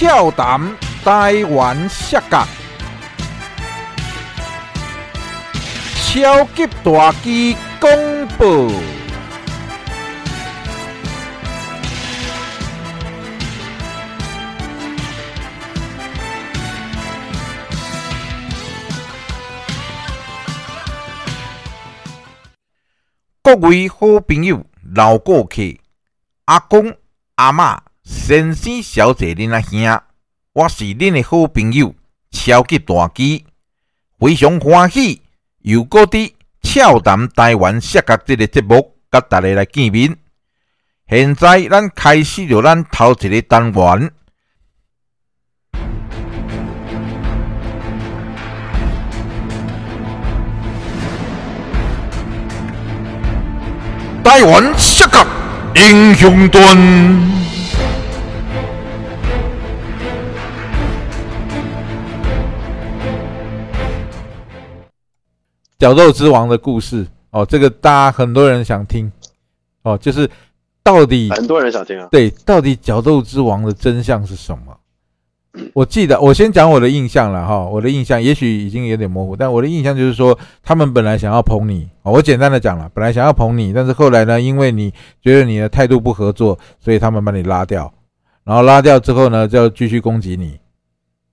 俏谈台湾摔角，超级大机公布。各位好朋友、老顾客、阿公、阿嬷、先生、小姐、恁阿兄，我是恁的好朋友超级大机，非常欢喜又搁伫俏谈台湾摔角这个节目，甲大家来见面。现在咱开始着咱头一个单元。台湾摔角英雄传。角斗之王的故事哦，这个大家很多人想听哦，就是到底很多人想听啊。对，到底角斗之王的真相是什么？我记得，我先讲我的印象了哈。我的印象也许已经有点模糊，但我的印象就是说，他们本来想要捧你，我简单的讲了，本来想要捧你，但是后来呢，因为你觉得你的态度不合作，所以他们把你拉掉，然后拉掉之后呢，就要继续攻击你。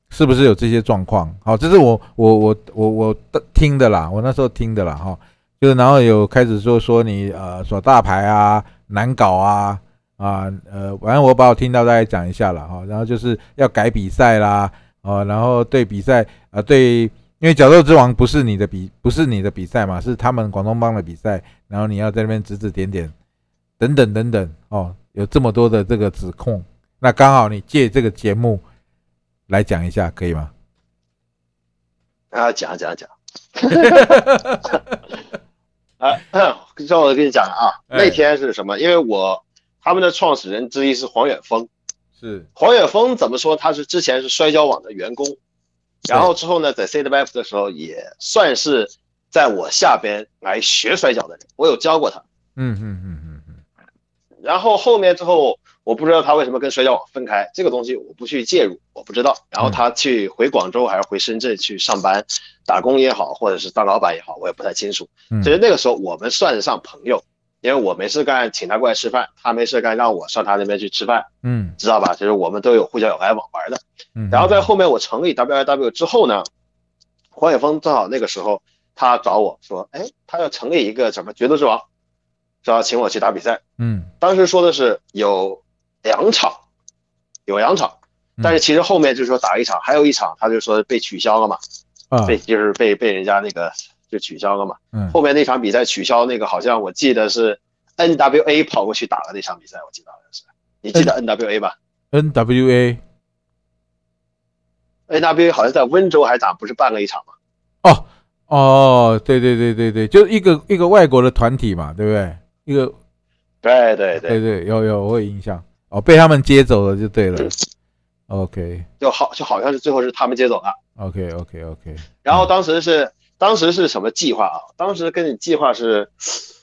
是不是有这些状况？好，这是我我我我我听的啦，我那时候听的啦，哈，就是然后有开始说说你呃耍大牌啊，难搞啊，啊呃，反正我把我听到大概讲一下了哈，然后就是要改比赛啦，哦，然后对比赛啊对，因为角斗之王不是你的比不是你的比赛嘛，是他们广东帮的比赛，然后你要在那边指指点点，等等等等哦，有这么多的这个指控，那刚好你借这个节目。来讲一下可以吗？啊，讲讲讲，啊，让我跟你讲啊，那天是什么？因为我他们的创始人之一是黄远峰，是黄远峰怎么说？他是之前是摔跤网的员工，然后之后呢，在 CWF 的时候也算是在我下边来学摔跤的人，我有教过他。嗯嗯嗯嗯嗯。然后后面之后。我不知道他为什么跟摔跤网分开，这个东西我不去介入，我不知道。然后他去回广州还是回深圳去上班、打工也好，或者是当老板也好，我也不太清楚。其实那个时候我们算得上朋友，因为我没事干请他过来吃饭，他没事干让我上他那边去吃饭，嗯，知道吧？就是我们都有互相有来往玩的。然后在后面我成立 WIW 之后呢，黄远峰正好那个时候他找我说，哎，他要成立一个什么决斗之王，说要请我去打比赛。嗯，当时说的是有。两场，有两场，但是其实后面就是说打一场，还有一场，他就说被取消了嘛，啊被就是被被人家那个就取消了嘛。嗯，后面那场比赛取消，那个好像我记得是 N W A 跑过去打了那场比赛，我记得好像是，你记得 N W A 吧？N W A，N W A 好像在温州还打，不是办了一场吗？哦哦，对对对对对，就是一个一个外国的团体嘛，对不对？一个，对对对对对，有有我有印象。哦，被他们接走了就对了。OK，就好就好像是最后是他们接走了。OK OK OK。然后当时是当时是什么计划啊？当时跟你计划是，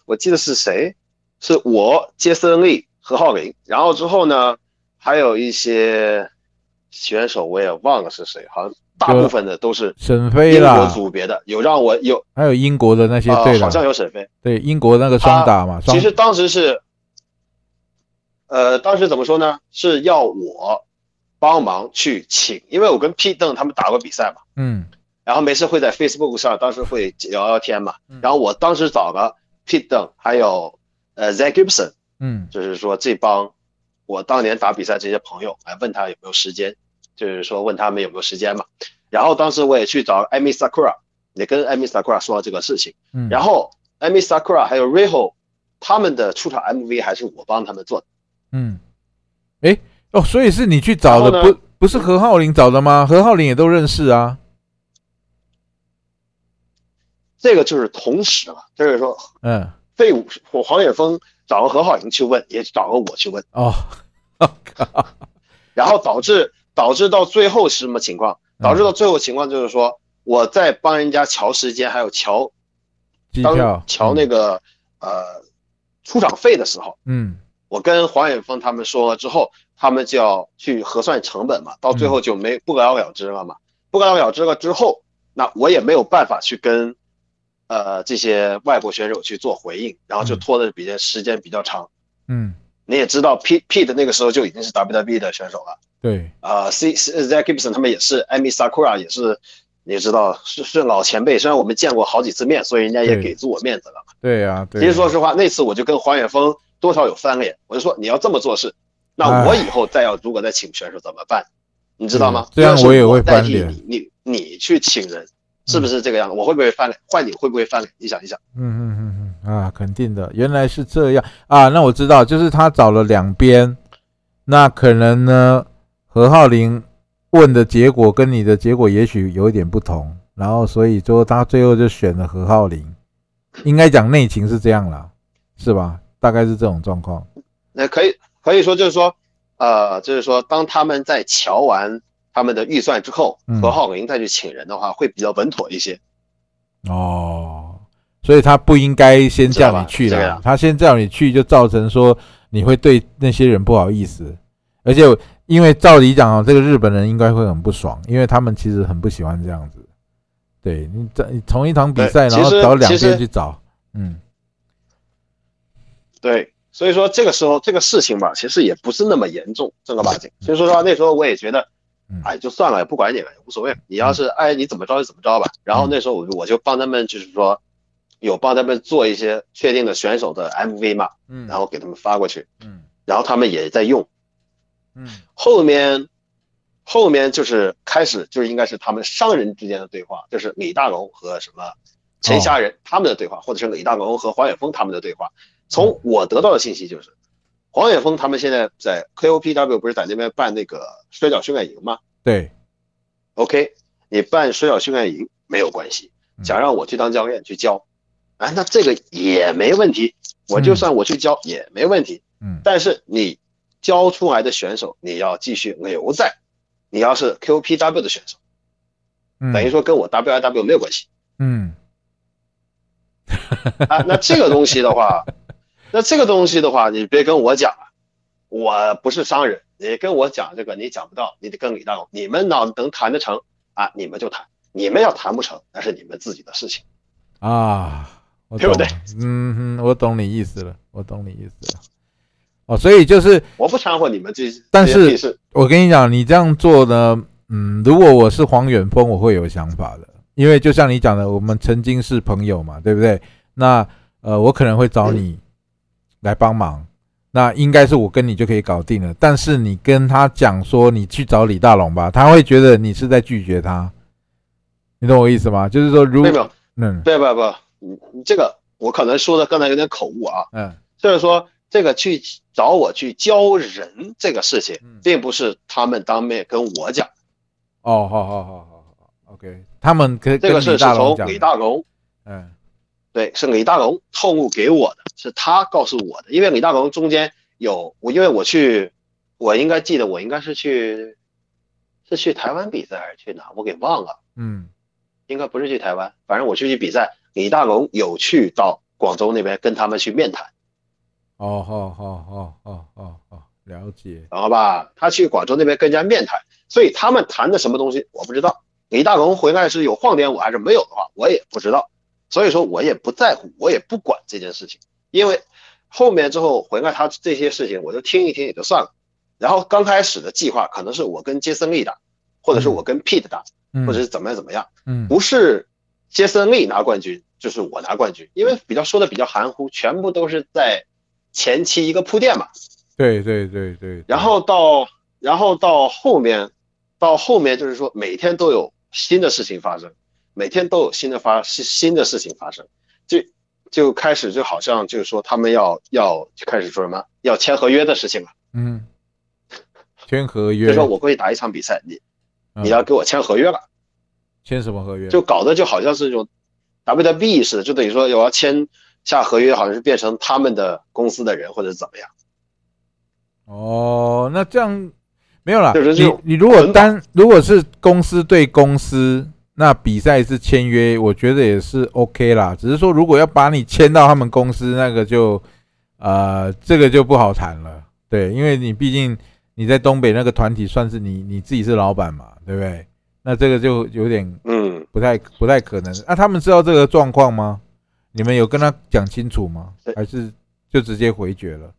我记得是谁？是我杰森利何浩林。然后之后呢，还有一些选手我也忘了是谁，好像大部分的都是沈飞英国组别的，有让我有还有英国的那些队好像有沈飞。对，英国那个双打嘛。其实当时是。呃，当时怎么说呢？是要我帮忙去请，因为我跟 Pete Dunne 他们打过比赛嘛，嗯，然后没事会在 Facebook 上，当时会聊聊天嘛，然后我当时找了 Pete Dunne，还有呃 Zach Gibson，嗯，就是说这帮我当年打比赛这些朋友来问他有没有时间，就是说问他们有没有时间嘛，然后当时我也去找 Amy Sakura，也跟 Amy Sakura 说了这个事情，嗯，然后 Amy Sakura 还有 Riho 他们的出场 MV 还是我帮他们做的。嗯，哎哦，所以是你去找的，不不是何浩林找的吗？何浩林也都认识啊。这个就是同时了，就是说，嗯，废物，我黄远峰找个何浩林去问，也找个我去问哦，然后导致导致到最后是什么情况？导致到最后情况就是说，我在帮人家调时间，还有调当调那个呃出场费的时候，嗯。我跟黄远峰他们说了之后，他们就要去核算成本嘛，到最后就没不了了之了嘛。不了了之了之后，那我也没有办法去跟呃这些外国选手去做回应，然后就拖的比较时间比较长。嗯，你也知道，P P 的那个时候就已经是 WWE 的选手了。对，啊，C Zack Gibson 他们也是，Amy Sakura 也是，你知道是是老前辈，虽然我们见过好几次面，所以人家也给足我面子了。对呀，其实说实话，那次我就跟黄远峰多少有翻脸，我就说你要这么做事，那我以后再要如果再请选手怎么办？你知道吗？这样我也会翻脸。你你你去请人，是不是这个样子？我会不会翻脸？换你会不会翻脸？你想一想。嗯嗯嗯嗯啊，肯定的，原来是这样啊。那我知道，就是他找了两边，那可能呢？何浩林问的结果跟你的结果也许有一点不同，然后所以说他最后就选了何浩林，应该讲内情是这样啦，是吧？大概是这种状况。那可以可以说就是说，呃，就是说当他们在瞧完他们的预算之后，何浩林再去请人的话，会比较稳妥一些。哦，所以他不应该先叫你去的，他先叫你去就造成说你会对那些人不好意思，而且。因为照理讲哦，这个日本人应该会很不爽，因为他们其实很不喜欢这样子。对你在同一场比赛，然后找两边去找，嗯，对，所以说这个时候这个事情吧，其实也不是那么严重，正儿八经。所以说实话，那时候我也觉得，哎，就算了，也不管你了，无所谓。你要是哎你怎么着就怎么着吧。然后那时候我我就帮他们，就是说有帮他们做一些确定的选手的 MV 嘛，嗯，然后给他们发过去，嗯，然后他们也在用。嗯，后面，后面就是开始，就是应该是他们商人之间的对话，就是李大龙和什么陈虾仁他们的对话，或者是李大龙和黄远峰他们的对话。从我得到的信息就是，黄远峰他们现在在 KOPW 不是在那边办那个摔跤训练营吗？对，OK，你办摔跤训练营没有关系，想让我去当教练去教，哎，那这个也没问题，我就算我去教也没问题。嗯，但是你。教出来的选手，你要继续留在。你要是 QPW 的选手，等于说跟我 WIW 没有关系。嗯，啊，那这个东西的话，那这个东西的话，你别跟我讲啊，我不是商人，你跟我讲这个你讲不到，你得跟李大龙，你们哪能谈得成啊？你们就谈，你们要谈不成，那是你们自己的事情啊，对不对？嗯哼，我懂你意思了，我懂你意思了。哦，所以就是我不掺和你们这，但是我跟你讲，你这样做呢，嗯，如果我是黄远峰，我会有想法的，因为就像你讲的，我们曾经是朋友嘛，对不对？那呃，我可能会找你来帮忙，那应该是我跟你就可以搞定了。但是你跟他讲说你去找李大龙吧，他会觉得你是在拒绝他，你懂我意思吗？就是说，如果嗯，不不不，你你这个我可能说的刚才有点口误啊，嗯，就是说。这个去找我去教人这个事情，并不是他们当面跟我讲。哦，好好好好好，OK。他们跟这个事是从李大龙，嗯，对，是李大龙透露给我的，是他告诉我的。因为李大龙中间有我，因为我去，我应该记得我应该是去，是去台湾比赛还是去哪？我给忘了。嗯，应该不是去台湾，反正我去去比赛。李大龙有去到广州那边跟他们去面谈。哦，好好好好好好，了解，好吧？他去广州那边跟人家面谈，所以他们谈的什么东西我不知道。李大龙回来是有晃点我还是没有的话，我也不知道。所以说我也不在乎，我也不管这件事情，因为后面之后回来他这些事情我就听一听也就算了。然后刚开始的计划可能是我跟杰森利打，或者是我跟 Pete 打，或者是怎么样怎么样，嗯，不是杰森利拿冠军就是我拿冠军，因为比较说的比较含糊，全部都是在。前期一个铺垫嘛，对对对对，然后到然后到后面，到后面就是说每天都有新的事情发生，每天都有新的发新新的事情发生，就就开始就好像就是说他们要要开始说什么要签合约的事情了，嗯，签合约，就说我过去打一场比赛，你你要给我签合约了，签什么合约？就搞得就好像是这种 W W B 似的，就等于说我要签。下合约好像是变成他们的公司的人，或者怎么样？哦，那这样没有了。你你如果单如果是公司对公司，那比赛是签约，我觉得也是 OK 啦。只是说如果要把你签到他们公司，那个就呃这个就不好谈了。对，因为你毕竟你在东北那个团体算是你你自己是老板嘛，对不对？那这个就有点嗯不太不太可能。那他们知道这个状况吗？你们有跟他讲清楚吗？还是就直接回绝了？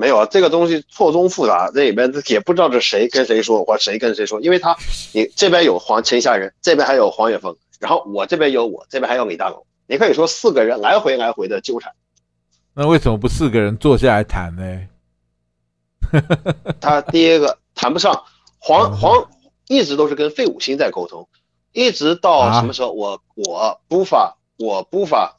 没有啊，这个东西错综复杂，这里边也不知道是谁跟谁说，或谁跟谁说，因为他你这边有黄陈夏仁，这边还有黄远峰，然后我这边有我，这边还有李大龙，你可以说四个人来回来回的纠缠。那为什么不四个人坐下来谈呢？他第一个谈不上，黄黄一直都是跟费五星在沟通，一直到什么时候？我我不发我不发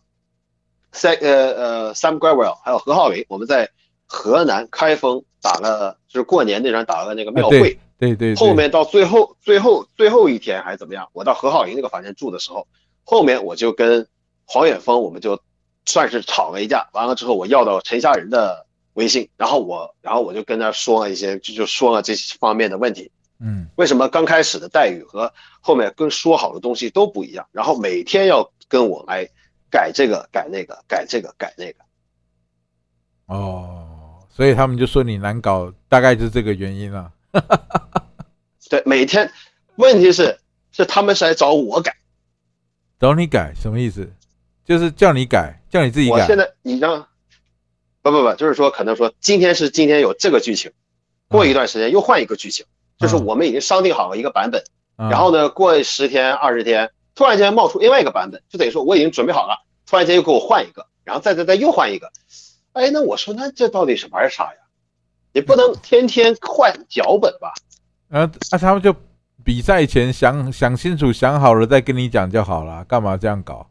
，Sam 呃呃 Sam Gravel 还有何浩伟，我们在。河南开封打了，就是过年那场打了那个庙会，对对。后面到最后最后最后一天还是怎么样？我到何浩营那个房间住的时候，后面我就跟黄远峰，我们就算是吵了一架。完了之后，我要到陈夏仁的微信，然后我然后我就跟他说了一些，就就说了这方面的问题。嗯，为什么刚开始的待遇和后面跟说好的东西都不一样？然后每天要跟我来改这个改那个改这个改那个。哦。所以他们就说你难搞，大概就是这个原因了。对，每天，问题是是他们是来找我改，找你改什么意思？就是叫你改，叫你自己改。我现在你让，不不不，就是说可能说今天是今天有这个剧情，过一段时间又换一个剧情，就是我们已经商定好了一个版本，然后呢过十天二十天，突然间冒出另外一个版本，就等于说我已经准备好了，突然间又给我换一个，然后再再再又换一个。哎，那我说，那这到底是玩啥呀？也不能天天换脚本吧？啊，那他们就比赛前想想清楚、想好了再跟你讲就好了，干嘛这样搞？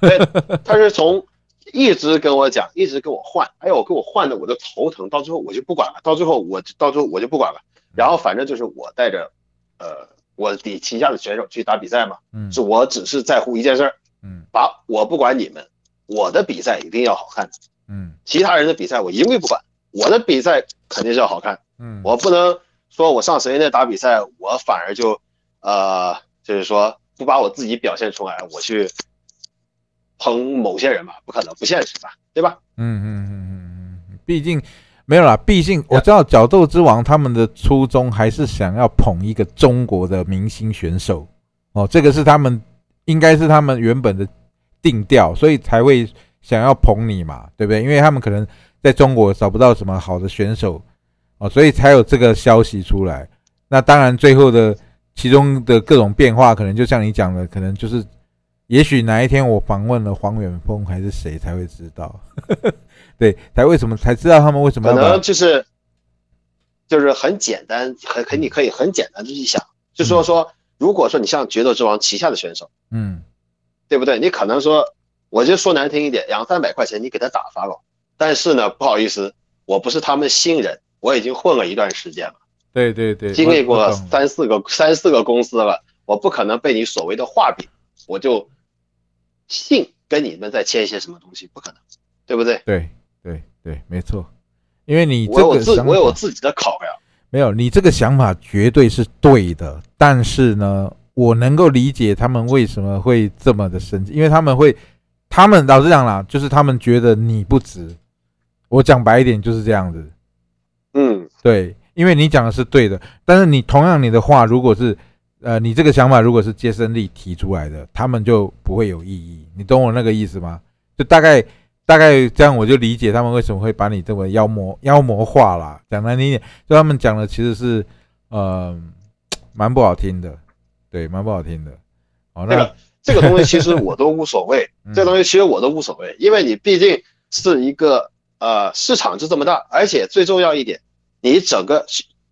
对，他是从一直跟我讲，一直跟我换。哎呦，给我换的我都头疼，到最后我就不管了。到最后我到最后我就不管了。然后反正就是我带着呃我底旗下的选手去打比赛嘛，嗯，是我只是在乎一件事儿，嗯，把我不管你们，我的比赛一定要好看。嗯，其他人的比赛我一律不管，我的比赛肯定是要好看。嗯，我不能说我上谁那打比赛，我反而就，呃，就是说不把我自己表现出来，我去捧某些人吧，不可能，不现实吧，对吧？嗯嗯嗯嗯嗯，毕竟没有啦，毕竟我知道角斗之王他们的初衷还是想要捧一个中国的明星选手哦，这个是他们应该是他们原本的定调，所以才会。想要捧你嘛，对不对？因为他们可能在中国找不到什么好的选手哦，所以才有这个消息出来。那当然，最后的其中的各种变化，可能就像你讲的，可能就是，也许哪一天我访问了黄远峰还是谁才会知道，对，才为什么才知道他们为什么可能就是就是很简单，很很你可以很简单的去想，就说说，如果说你像决斗之王旗下的选手，嗯，对不对？你可能说。我就说难听一点，两三百块钱你给他打发了，但是呢，不好意思，我不是他们新人，我已经混了一段时间了，对对对，经历过三四个三四个公司了，我不可能被你所谓的画饼，我就信跟你们再签一些什么东西，不可能，对不对？对对对，没错，因为你我有自我有自己的考量，没有你这个想法绝对是对的，但是呢，我能够理解他们为什么会这么的生气，因为他们会。他们老实讲啦，就是他们觉得你不值。我讲白一点就是这样子。嗯，对，因为你讲的是对的，但是你同样你的话，如果是呃，你这个想法如果是接生力提出来的，他们就不会有异议。你懂我那个意思吗？就大概大概这样，我就理解他们为什么会把你这么妖魔妖魔化啦。讲难听点，就他们讲的其实是呃蛮不好听的，对，蛮不好听的。哦，那。这个东西其实我都无所谓，这东西其实我都无所谓，因为你毕竟是一个呃市场就这么大，而且最重要一点，你整个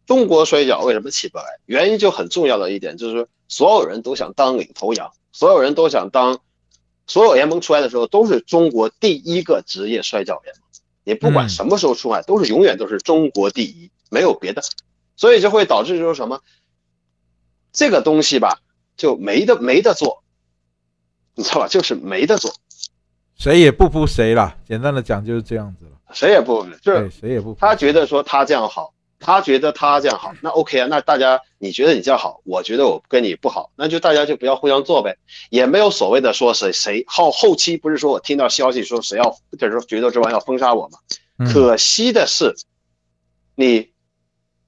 中国摔跤为什么起不来？原因就很重要的一点就是，所有人都想当领头羊，所有人都想当，所有联盟出来的时候都是中国第一个职业摔跤联盟，你不管什么时候出来，都是永远都是中国第一，没有别的，所以就会导致就是什么，这个东西吧就没得没得做。你知道吧？就是没得做，谁也不服谁了。简单的讲就是这样子了，谁也不服，就是谁也不服。他觉得说他这样好，他觉得他这样好，那 OK 啊。那大家你觉得你这样好，我觉得我跟你不好，那就大家就不要互相做呗。也没有所谓的说谁谁后后期不是说我听到消息说谁要就是说决斗之王要封杀我吗？可惜的是，你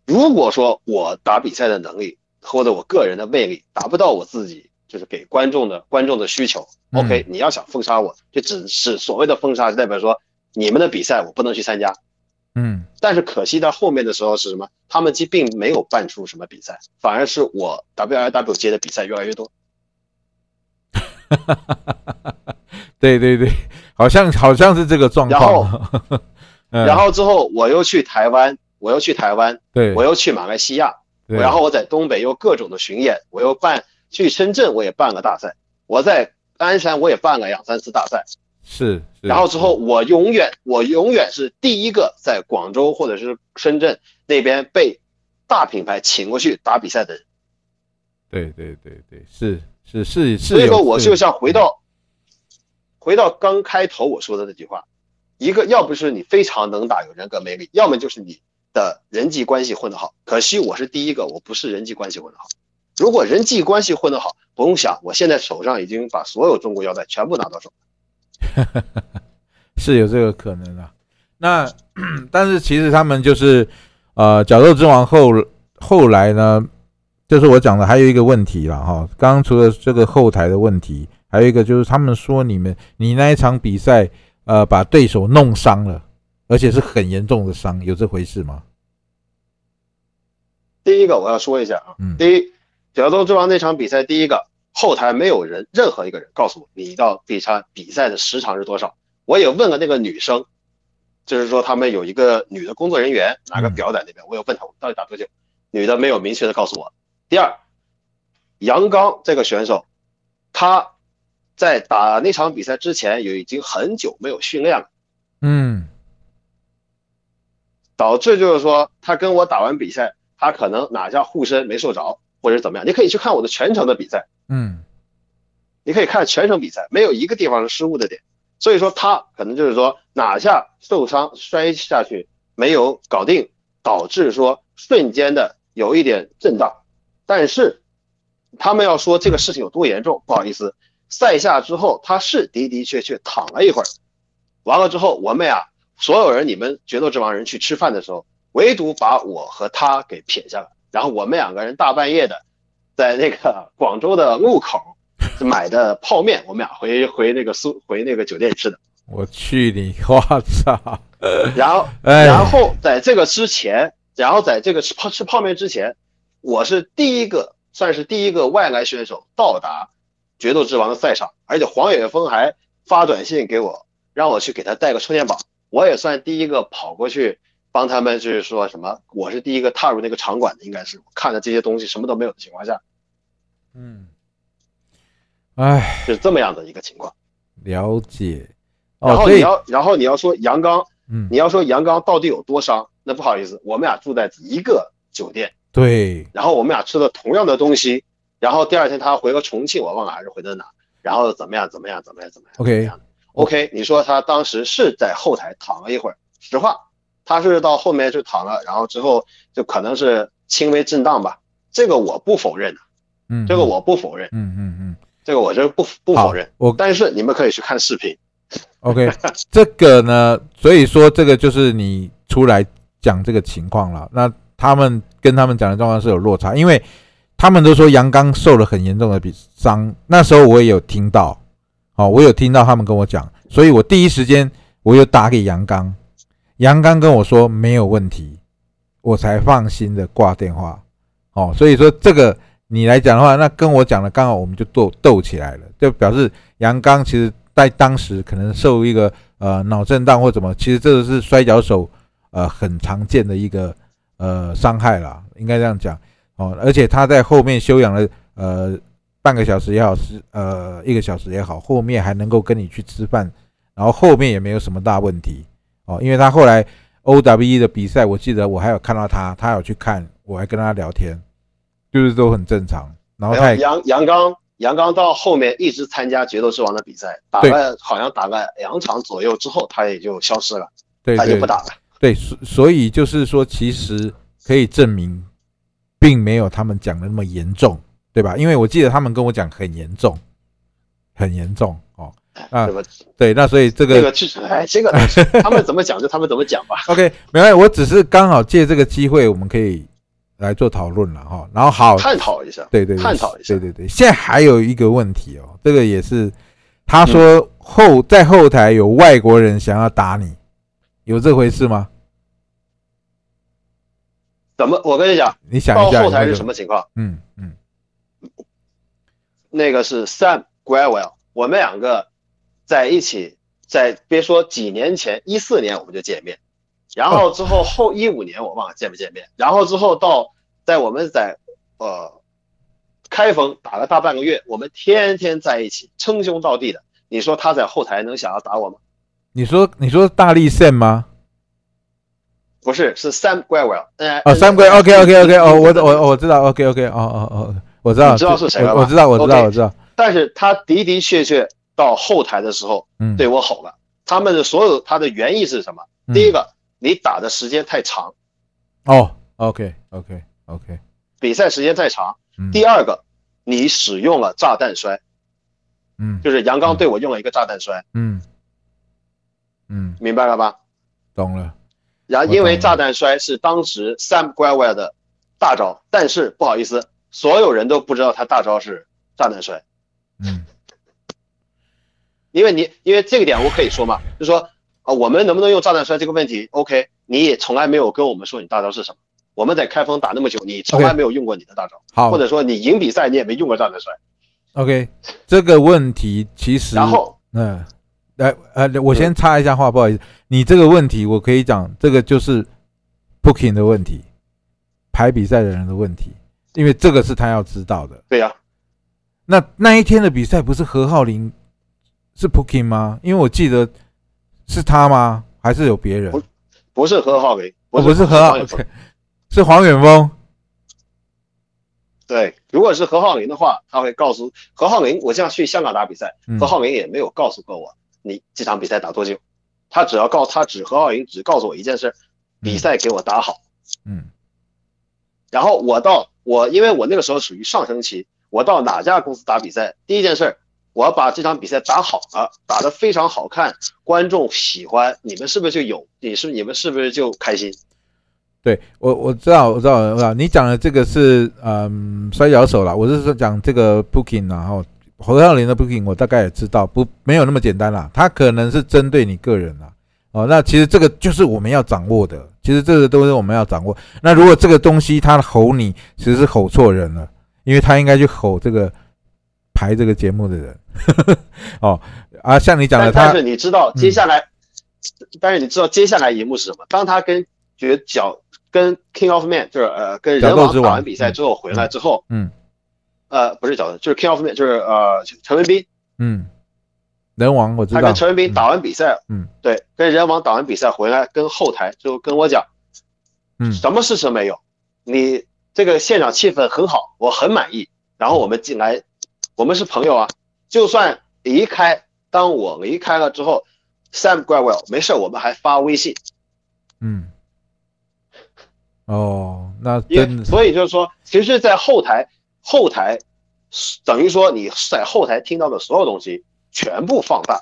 如果说我打比赛的能力或者我个人的魅力达不到我自己就是给观众的观众的需求，OK，你要想封杀我，就只是所谓的封杀，就代表说你们的比赛我不能去参加。嗯，但是可惜到后面的时候是什么？他们既并没有办出什么比赛，反而是我 WLW 接的比赛越来越多。对对对，好像好像是这个状况。然后，然后之后我又去台湾，我又去台湾，对我又去马来西亚，然后我在东北又各种的巡演，我又办去深圳我也办个大赛，我在鞍山我也办了两三次大赛。是，然后之后我永远我永远是第一个在广州或者是深圳那边被大品牌请过去打比赛的人。对对对对，是是是是。所以说我就像回到回到刚开头我说的那句话，一个要不是你非常能打有人格魅力，要么就是你的人际关系混得好。可惜我是第一个，我不是人际关系混得好。如果人际关系混得好，不用想，我现在手上已经把所有中国腰带全部拿到手。是有这个可能啊，那 但是其实他们就是呃，角斗之王后后来呢，就是我讲的还有一个问题了哈。刚刚除了这个后台的问题，还有一个就是他们说你们你那一场比赛呃把对手弄伤了，而且是很严重的伤，有这回事吗？第一个我要说一下啊，第一角斗之王那场比赛第一个。后台没有人，任何一个人告诉我你到比赛比赛的时长是多少。我也问了那个女生，就是说他们有一个女的工作人员拿个表在那边，我有问她到底打多久，女的没有明确的告诉我。第二，杨刚这个选手，他在打那场比赛之前有已经很久没有训练了，嗯，导致就是说他跟我打完比赛，他可能哪下护身没受着，或者怎么样，你可以去看我的全程的比赛。嗯，你可以看全程比赛，没有一个地方是失误的点，所以说他可能就是说哪下受伤摔下去没有搞定，导致说瞬间的有一点震荡。但是他们要说这个事情有多严重，不好意思，赛下之后他是的的确确躺了一会儿，完了之后我们呀所有人你们决斗之王人去吃饭的时候，唯独把我和他给撇下了，然后我们两个人大半夜的。在那个广州的路口买的泡面，我们俩回回那个苏回那个酒店吃的。我去你，我操！然后，然后在这个之前，然后在这个吃泡吃泡面之前，我是第一个，算是第一个外来选手到达决斗之王的赛场，而且黄远峰还发短信给我，让我去给他带个充电宝。我也算第一个跑过去。帮他们就是说什么？我是第一个踏入那个场馆的，应该是看着这些东西什么都没有的情况下，嗯，哎，是这么样的一个情况。了解。然后你要，然后你要说杨刚，嗯，你要说杨刚到底有多伤？那不好意思，我们俩住在一个酒店，对。然后我们俩吃了同样的东西，然后第二天他回了重庆，我忘了还是回的哪，然后怎么样怎么样怎么样怎么样？OK，OK，你说他当时是在后台躺了一会儿，实话。他是到后面就躺了，然后之后就可能是轻微震荡吧，这个我不否认的，嗯，这个我不否认，嗯嗯嗯，这个我这不不否认，我但是你们可以去看视频，OK，这个呢，所以说这个就是你出来讲这个情况了，那他们跟他们讲的状况是有落差，因为他们都说杨刚受了很严重的比伤，那时候我也有听到，哦，我有听到他们跟我讲，所以我第一时间我有打给杨刚。杨刚跟我说没有问题，我才放心的挂电话。哦，所以说这个你来讲的话，那跟我讲的刚好我们就斗斗起来了，就表示杨刚其实在当时可能受一个呃脑震荡或怎么，其实这个是摔跤手呃很常见的一个呃伤害啦，应该这样讲哦。而且他在后面休养了呃半个小时也好，是呃一个小时也好，后面还能够跟你去吃饭，然后后面也没有什么大问题。哦，因为他后来 O W E 的比赛，我记得我还有看到他，他有去看，我还跟他聊天，就是都很正常。然后他杨杨刚，杨刚到后面一直参加决斗之王的比赛，打了好像打了两场左右之后，他也就消失了，他就不打了。对，所所以就是说，其实可以证明，并没有他们讲的那么严重，对吧？因为我记得他们跟我讲很严重，很严重哦。啊，对，那所以这个这个去，哎，这个 他们怎么讲就他们怎么讲吧。OK，没关系，我只是刚好借这个机会，我们可以来做讨论了哈。然后好探讨一下，对对，探讨一下，对对对。现在还有一个问题哦，这个也是他说后在后台有外国人想要打你，有这回事吗？怎么？我跟你讲，你想一下后台是什么情况？嗯嗯，那个是 Sam Gravel，我们两个。在一起，在别说几年前，一四年我们就见面，然后之后后一五年我忘了见没见面，然后之后到在我们在呃开封打了大半个月，我们天天在一起称兄道弟的。你说他在后台能想要打我吗？你说你说大力 Sam 吗？不是，是 Sam Gravel。哦，Sam Gravel，OK OK OK，哦，我我我知道，OK OK，哦哦哦，我知道，知道是谁了我知道我知道我知道，但是他的的确确。到后台的时候，嗯，对我吼了。他们的所有他的原意是什么？第一个，你打的时间太长。哦，OK，OK，OK，比赛时间太长。第二个，你使用了炸弹摔。嗯，就是杨刚对我用了一个炸弹摔。嗯嗯，明白了吧？懂了。然后因为炸弹摔是当时 Sam Gravel 的大招，但是不好意思，所有人都不知道他大招是炸弹摔。嗯。因为你，因为这个点我可以说嘛，就说啊，我们能不能用炸弹摔这个问题？OK，你也从来没有跟我们说你大招是什么。我们在开封打那么久，你从来没有用过你的大招，好，或者说你赢比赛你也没用过炸弹摔。OK，这个问题其实，然后，嗯，来，呃，我先插一下话，不好意思，你这个问题我可以讲，这个就是 Booking 的问题，排比赛的人的问题，因为这个是他要知道的。对呀，那那一天的比赛不是何浩林？是 Pooking 吗？因为我记得是他吗？还是有别人？不，不是何浩林，不是何浩，是黄远峰。对，如果是何浩林的话，他会告诉何浩林，我这样去香港打比赛，何浩林也没有告诉过我你这场比赛打多久，他只要告他只何浩林只告诉我一件事，比赛给我打好。嗯。然后我到我，因为我那个时候属于上升期，我到哪家公司打比赛，第一件事。我把这场比赛打好了，打得非常好看，观众喜欢，你们是不是就有？你是你们是不是就开心？对我我知道我知道我知道，你讲的这个是嗯摔跤手了，我是说讲这个 booking 然后侯少林的 booking 我大概也知道，不没有那么简单啦，他可能是针对你个人啦。哦，那其实这个就是我们要掌握的，其实这个都是我们要掌握。那如果这个东西他吼你，其实是吼错人了，因为他应该去吼这个。排这个节目的人，哦啊，像你讲的，但是你知道接下来，但是你知道接下来一幕是什么？当他跟绝角跟 King of Man 就是呃跟人王打完比赛之后回来之后，嗯，呃不是角斗，就是 King of Man 就是呃陈文斌，嗯，人王我知道，他跟陈文斌打完比赛，嗯，对，跟人王打完比赛回来跟后台就跟我讲，嗯，什么事情没有，你这个现场气氛很好，我很满意，然后我们进来。我们是朋友啊，就算离开，当我离开了之后，Sam Gravel 没事，我们还发微信。嗯，哦，那因所以就是说，其实，在后台，后台等于说你在后台听到的所有东西全部放大。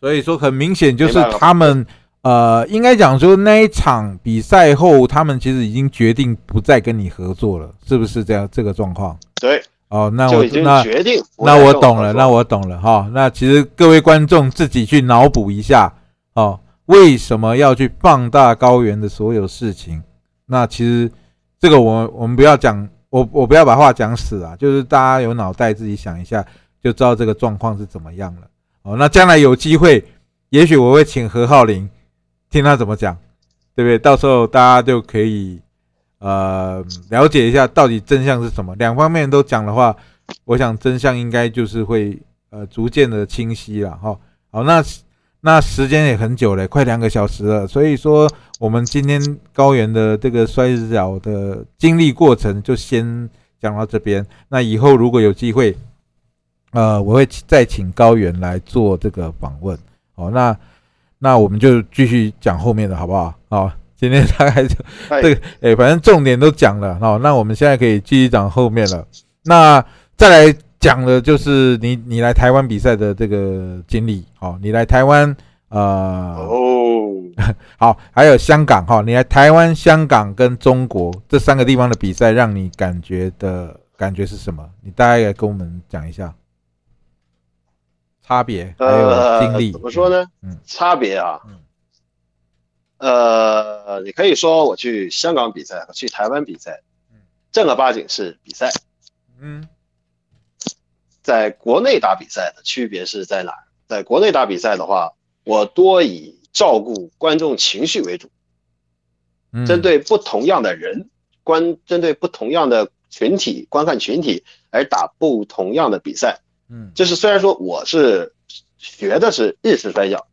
所以说，很明显就是他们。呃，应该讲说那一场比赛后，他们其实已经决定不再跟你合作了，是不是这样？这个状况？对，哦，那我那决定，那我懂了，那我懂了哈。那其实各位观众自己去脑补一下哦，为什么要去放大高原的所有事情？那其实这个我我们不要讲，我我不要把话讲死啊，就是大家有脑袋自己想一下，就知道这个状况是怎么样了。哦，那将来有机会，也许我会请何浩林。听他怎么讲，对不对？到时候大家就可以呃了解一下到底真相是什么。两方面都讲的话，我想真相应该就是会呃逐渐的清晰了哈。好，那那时间也很久了，快两个小时了。所以说，我们今天高原的这个摔跤的经历过程就先讲到这边。那以后如果有机会，呃，我会再请高原来做这个访问。好，那。那我们就继续讲后面的好不好？好，今天大概就这个，哎，反正重点都讲了，好，那我们现在可以继续讲后面了。那再来讲的就是你你来台湾比赛的这个经历，哦，你来台湾，呃，哦，好，还有香港，哈，你来台湾、香港跟中国这三个地方的比赛，让你感觉的感觉是什么？你大概跟我们讲一下差别，还有经历。怎么说呢？嗯，差别啊，嗯，呃，你可以说我去香港比赛和去台湾比赛，正儿八经是比赛，嗯。在国内打比赛的区别是在哪？在国内打比赛的话，我多以照顾观众情绪为主，针对不同样的人，观针对不同样的群体观看群体而打不同样的比赛。嗯，就是虽然说我是学的是日式摔跤，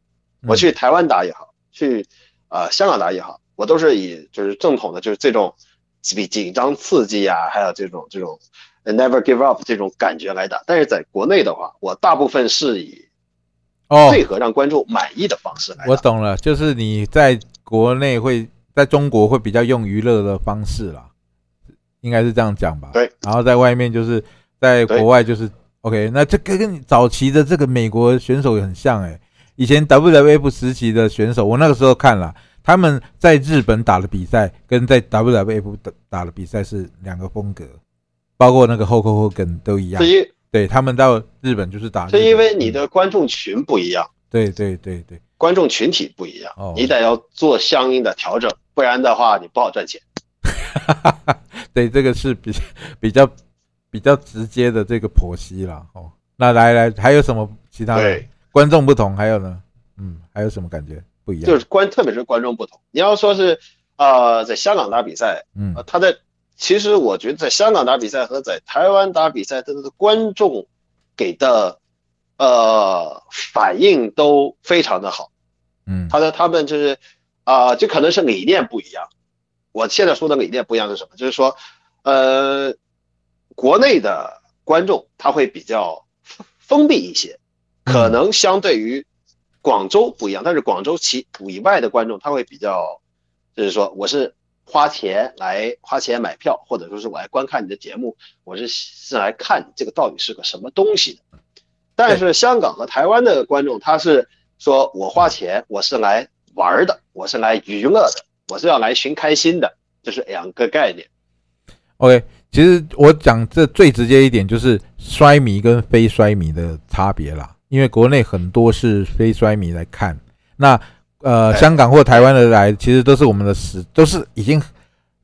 我去台湾打也好，去啊香港打也好，我都是以就是正统的，就是这种比紧张刺激啊，还有这种这种。Never give up 这种感觉来打，但是在国内的话，我大部分是以哦配合让观众满意的方式来。我懂了，就是你在国内会在中国会比较用娱乐的方式啦，应该是这样讲吧？对。然后在外面就是在国外就是 OK，那这个跟你早期的这个美国选手也很像哎，以前 WWF 时期的选手，我那个时候看了他们在日本打的比赛，跟在 WWF 打打的比赛是两个风格。包括那个后后后跟都一样，对他们到日本就是打，是因为你的观众群不一样，对对对对，观众群体不一样，你得要做相应的调整，不然的话你不好赚钱。对，这个是比 比较比较直接的这个剖析了哦。那来来，还有什么其他的观众不同？还有呢？嗯，还有什么感觉不一样？就是观，特别是观众不同。你要说是呃，在香港打比赛，嗯，他在。其实我觉得在香港打比赛和在台湾打比赛，他的观众给的呃反应都非常的好，嗯，他的他们就是啊，就可能是理念不一样。我现在说的理念不一样是什么？就是说，呃，国内的观众他会比较封闭一些，可能相对于广州不一样，但是广州其以外的观众他会比较，就是说我是。花钱来花钱买票，或者说是我来观看你的节目，我是是来看这个到底是个什么东西的。但是香港和台湾的观众，他是说我花钱，我是来玩的，我是来娱乐的，我是要来寻开心的，这是两个概念。OK，其实我讲这最直接一点就是摔迷跟非摔迷的差别啦，因为国内很多是非摔迷来看，那。呃，香港或台湾的来，其实都是我们的死，都是已经，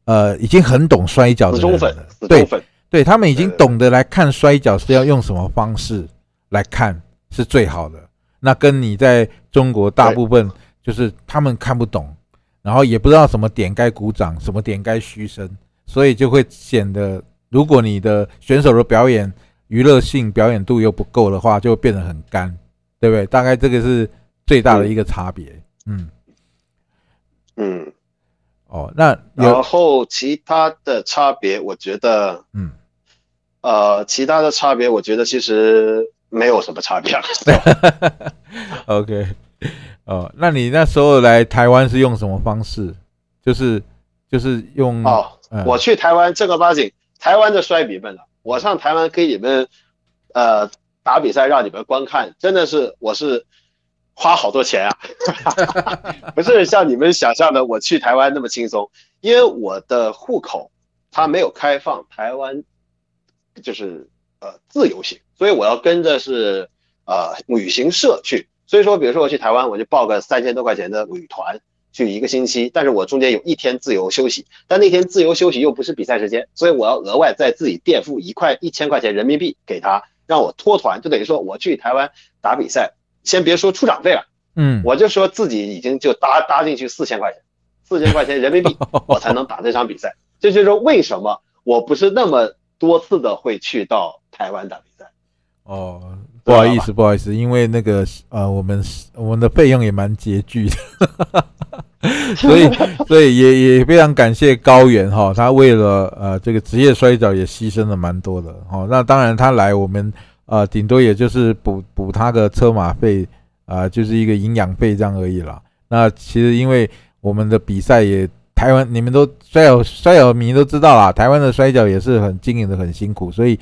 呃，已经很懂摔跤的人了。对，对他们已经懂得来看摔跤是要用什么方式来看是最好的。那跟你在中国大部分就是他们看不懂，然后也不知道什么点该鼓掌，什么点该嘘声，所以就会显得，如果你的选手的表演娱乐性表演度又不够的话，就变得很干，对不对？大概这个是最大的一个差别。嗯嗯，哦，那然后其他的差别，我觉得，嗯，呃，其他的差别，我觉得其实没有什么差别。OK，哦，那你那时候来台湾是用什么方式？就是就是用哦，我去台湾正儿八经，台湾的摔比们了。我上台湾给你们呃打比赛，让你们观看，真的是我是。花好多钱啊，不是像你们想象的，我去台湾那么轻松。因为我的户口它没有开放台湾，就是呃自由行，所以我要跟着是呃旅行社去。所以说，比如说我去台湾，我就报个三千多块钱的旅团去一个星期，但是我中间有一天自由休息，但那天自由休息又不是比赛时间，所以我要额外再自己垫付一块一千块钱人民币给他，让我脱团，就等于说我去台湾打比赛。先别说出场费了，嗯，我就说自己已经就搭搭进去四千块钱，四千块钱人民币，我才能打这场比赛。这就是为什么我不是那么多次的会去到台湾打比赛。哦，不好意思，不好意思，因为那个呃，我们我们的费用也蛮拮据的，所以 所以也也非常感谢高原哈，他为了呃这个职业摔跤也牺牲了蛮多的哦。那当然他来我们。呃，顶多也就是补补他的车马费，啊，就是一个营养费这样而已啦。那其实因为我们的比赛也台湾，你们都摔跤摔跤迷都知道啦，台湾的摔跤也是很经营的很辛苦，所以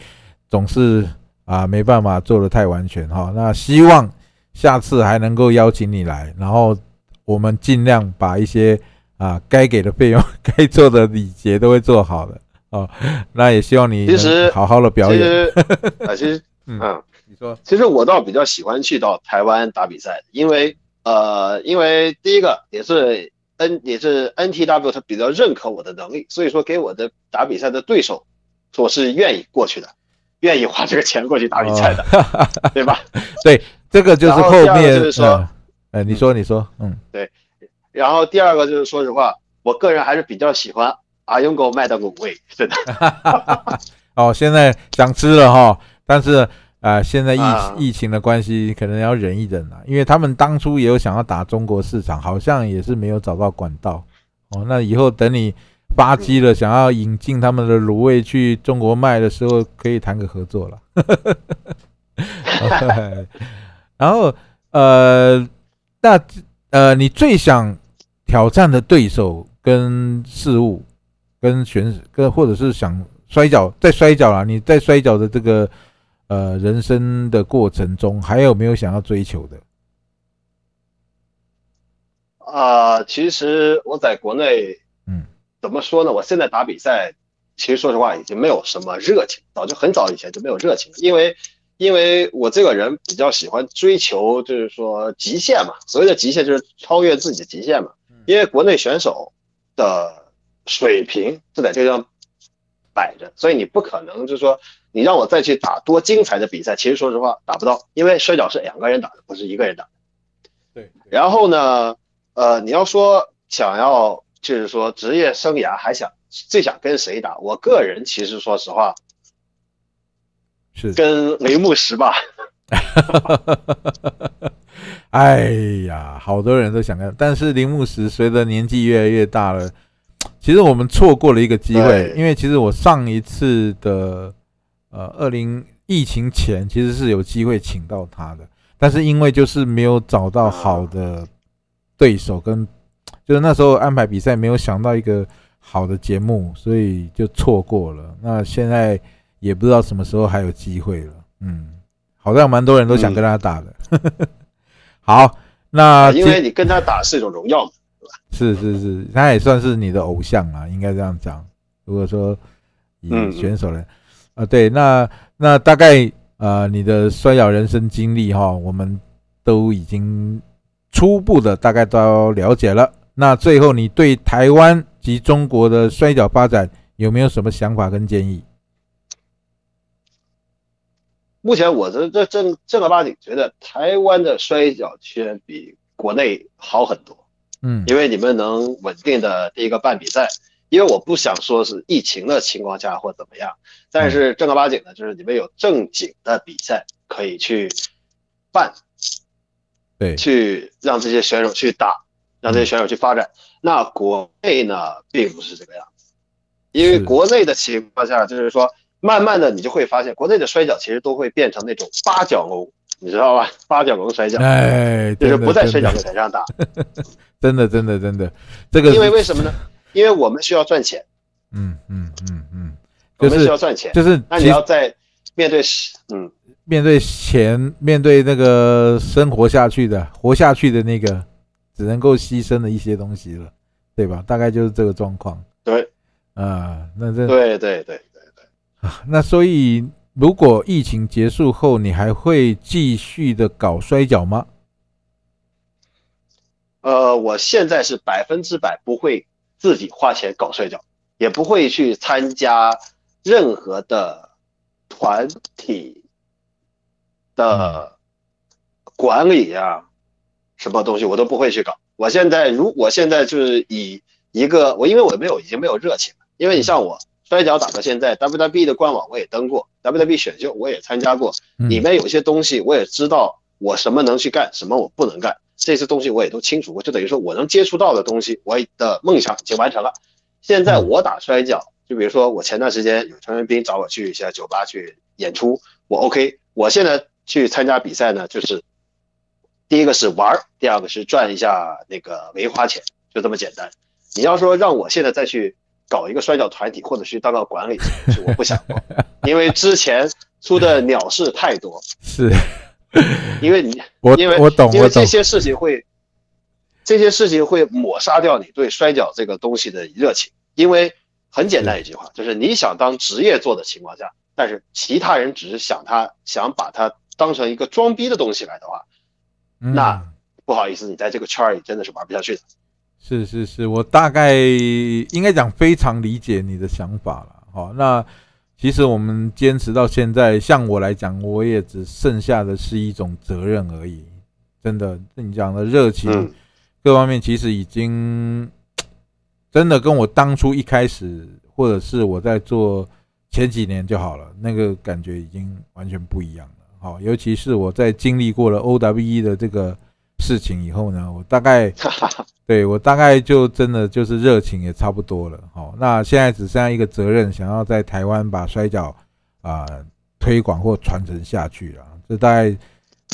总是啊没办法做的太完全哈。那希望下次还能够邀请你来，然后我们尽量把一些啊该给的费用、该做的礼节都会做好的哦。那也希望你其实好好的表演。啊，其实嗯，你说，其实我倒比较喜欢去到台湾打比赛，因为呃，因为第一个也是。N 也是 NTW，他比较认可我的能力，所以说给我的打比赛的对手，我是愿意过去的，愿意花这个钱过去打比赛的，对吧？对，这个就是后面就是说，哎，你说你说，嗯，对。然后第二个就是说实话，我个人还是比较喜欢阿勇狗卖的卤味，真的。哦，现在想吃了哈，但是。啊，现在疫疫情的关系，可能要忍一忍了，因为他们当初也有想要打中国市场，好像也是没有找到管道。哦，那以后等你巴基了，想要引进他们的卤味去中国卖的时候，可以谈个合作了。然后，呃，那呃，你最想挑战的对手跟事物，跟选跟或者是想摔跤，在摔跤啊，你在摔跤的这个。呃，人生的过程中还有没有想要追求的？啊，其实我在国内，怎么说呢？我现在打比赛，其实说实话已经没有什么热情，早就很早以前就没有热情了。因为，因为我这个人比较喜欢追求，就是说极限嘛。所谓的极限就是超越自己的极限嘛。因为国内选手的水平就在这样摆着，所以你不可能就是说。你让我再去打多精彩的比赛，其实说实话打不到，因为摔跤是两个人打的，不是一个人打。对。然后呢，呃，你要说想要就是说职业生涯还想最想跟谁打？我个人其实说实话，是跟雷木石吧。哎呀，好多人都想跟，但是铃木石随着年纪越来越大了，其实我们错过了一个机会，因为其实我上一次的。呃，二零疫情前其实是有机会请到他的，但是因为就是没有找到好的对手，跟就是那时候安排比赛没有想到一个好的节目，所以就错过了。那现在也不知道什么时候还有机会了。嗯，好像蛮多人都想跟他打的。好，那因为你跟他打是一种荣耀嘛，是吧？是是是，他也算是你的偶像啊，应该这样讲。如果说以选手来。啊，对，那那大概呃，你的摔跤人生经历哈，我们都已经初步的大概都了解了。那最后，你对台湾及中国的摔跤发展有没有什么想法跟建议？目前我这这正正儿八经觉得台湾的摔跤圈比国内好很多，嗯，因为你们能稳定的第一个办比赛。因为我不想说是疫情的情况下或怎么样，但是正儿八经的，就是你们有正经的比赛可以去办，对，去让这些选手去打，让这些选手去发展。那国内呢，并不是这个样子，因为国内的情况下，就是说，慢慢的你就会发现，国内的摔跤其实都会变成那种八角笼，你知道吧？八角笼摔跤，哎，就是不在摔跤擂台上打。真的，真的，真的，这个因为为什么呢？因为我们需要赚钱，嗯嗯嗯嗯，我们需要赚钱，就是那你要在面对嗯面对钱，面对那个生活下去的活下去的那个，只能够牺牲的一些东西了，对吧？大概就是这个状况。对，啊，那这对对对对对啊，那所以如果疫情结束后，你还会继续的搞摔跤吗？呃，我现在是百分之百不会。自己花钱搞摔跤，也不会去参加任何的团体的管理啊，什么东西我都不会去搞。我现在如我现在就是以一个我，因为我没有已经没有热情了。因为你像我摔跤打到现在，WWE 的官网我也登过，WWE 选秀我也参加过，里面有些东西我也知道我什么能去干，什么我不能干。这些东西我也都清楚，我就等于说我能接触到的东西，我的梦想已经完成了。现在我打摔跤，就比如说我前段时间有陈文斌找我去一些酒吧去演出，我 OK。我现在去参加比赛呢，就是第一个是玩儿，第二个是赚一下那个没花钱，就这么简单。你要说让我现在再去搞一个摔跤团体，或者去当个管理，我不想，因为之前出的鸟事太多。是，因为你我因为我懂，因为这些事情会，这些事情会抹杀掉你对摔跤这个东西的热情。因为很简单一句话，就是你想当职业做的情况下，但是其他人只是想他想把它当成一个装逼的东西来的话，那不好意思，你在这个圈里真的是玩不下去的。是是是，我大概应该讲非常理解你的想法了。好，那其实我们坚持到现在，像我来讲，我也只剩下的是一种责任而已。真的，你讲的热情各方面，其实已经真的跟我当初一开始，或者是我在做前几年就好了，那个感觉已经完全不一样了。好，尤其是我在经历过了 OWE 的这个。事情以后呢，我大概 对我大概就真的就是热情也差不多了。好，那现在只剩下一个责任，想要在台湾把摔跤啊推广或传承下去了。这大概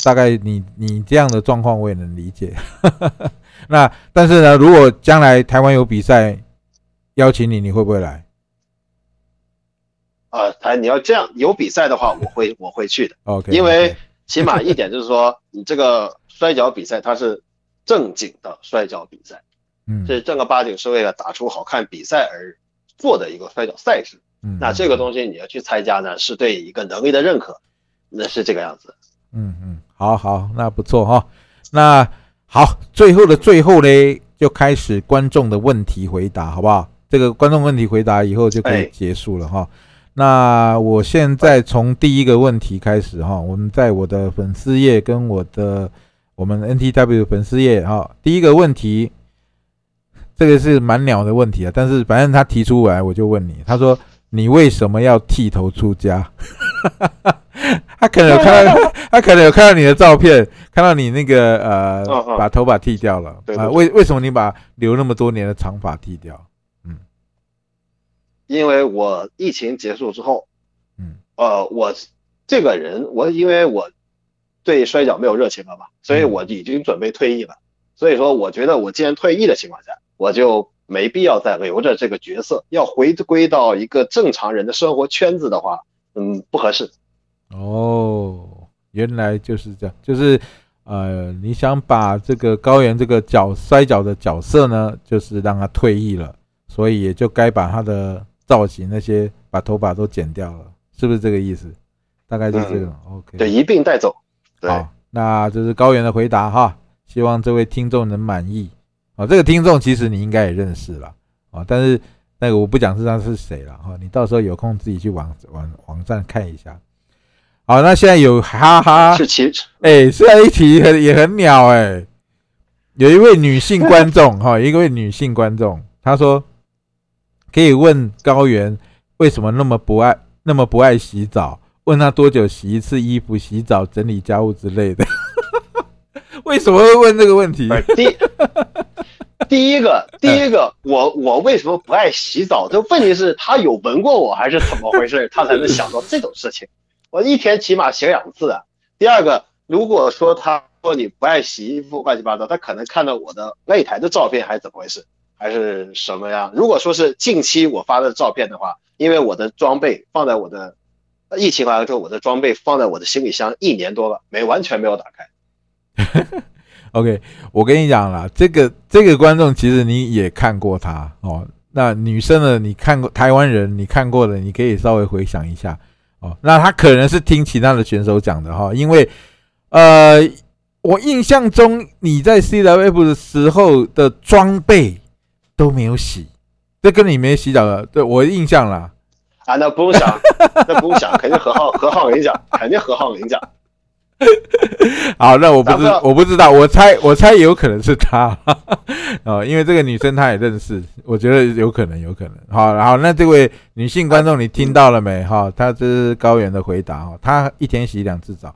大概你你这样的状况我也能理解。那但是呢，如果将来台湾有比赛邀请你，你会不会来？啊，他你要这样有比赛的话，我会我会去的。OK，因为起码一点就是说你这个。摔跤比赛它是正经的摔跤比赛，嗯，是正儿八经是为了打出好看比赛而做的一个摔跤赛事。嗯，那这个东西你要去参加呢，是对一个能力的认可，那是这个样子。嗯嗯，好好，那不错哈。那好，最后的最后呢，就开始观众的问题回答，好不好？这个观众问题回答以后就可以结束了哈。那我现在从第一个问题开始哈，我们在我的粉丝页跟我的。我们 NTW 粉丝页哈，第一个问题，这个是蛮鸟的问题啊，但是反正他提出来，我就问你，他说你为什么要剃头出家？他可能有看到，他可能有看到你的照片，看到你那个呃，把头发剃掉了啊？为为什么你把留那么多年的长发剃掉？嗯，因为我疫情结束之后，嗯，呃，我这个人，我因为我。对摔跤没有热情了嘛，所以我已经准备退役了。所以说，我觉得我既然退役的情况下，我就没必要再留着这个角色。要回归到一个正常人的生活圈子的话，嗯，不合适。哦，原来就是这样，就是呃，你想把这个高原这个角摔跤的角色呢，就是让他退役了，所以也就该把他的造型那些把头发都剪掉了，是不是这个意思？大概就是这种。OK，对，一并带走。好，那这是高原的回答哈，希望这位听众能满意。啊，这个听众其实你应该也认识了啊，但是那个我不讲是他是谁了哈，你到时候有空自己去网网网站看一下。好，那现在有哈哈是其哎，现在一提很也很鸟哎，有一位女性观众哈，一位女性观众，她说可以问高原为什么那么不爱那么不爱洗澡。问他多久洗一次衣服、洗澡、整理家务之类的？为什么会问这个问题？第第一个，第一个，我我为什么不爱洗澡？这问题是他有闻过我还是怎么回事？他才能想到这种事情。我一天起码洗两次啊。第二个，如果说他说你不爱洗衣服、乱七八糟，他可能看到我的擂台的照片还是怎么回事？还是什么呀？如果说是近期我发的照片的话，因为我的装备放在我的。疫情完了之后，我的装备放在我的行李箱一年多了，没完全没有打开。OK，我跟你讲了，这个这个观众其实你也看过他哦。那女生的你看过台湾人，你看过的，你可以稍微回想一下哦。那他可能是听其他的选手讲的哈，因为呃，我印象中你在 CWF 的时候的装备都没有洗，这跟你没洗澡的，对我印象啦。啊，那不用想，那不用想，肯定何浩何浩领奖，肯定何浩领奖。好，那我不知我不知道，我猜我猜有可能是他 哦，因为这个女生她也认识，我觉得有可能有可能。好，然后那这位女性观众你听到了没？哈，她这是高原的回答哈，她一天洗两次澡。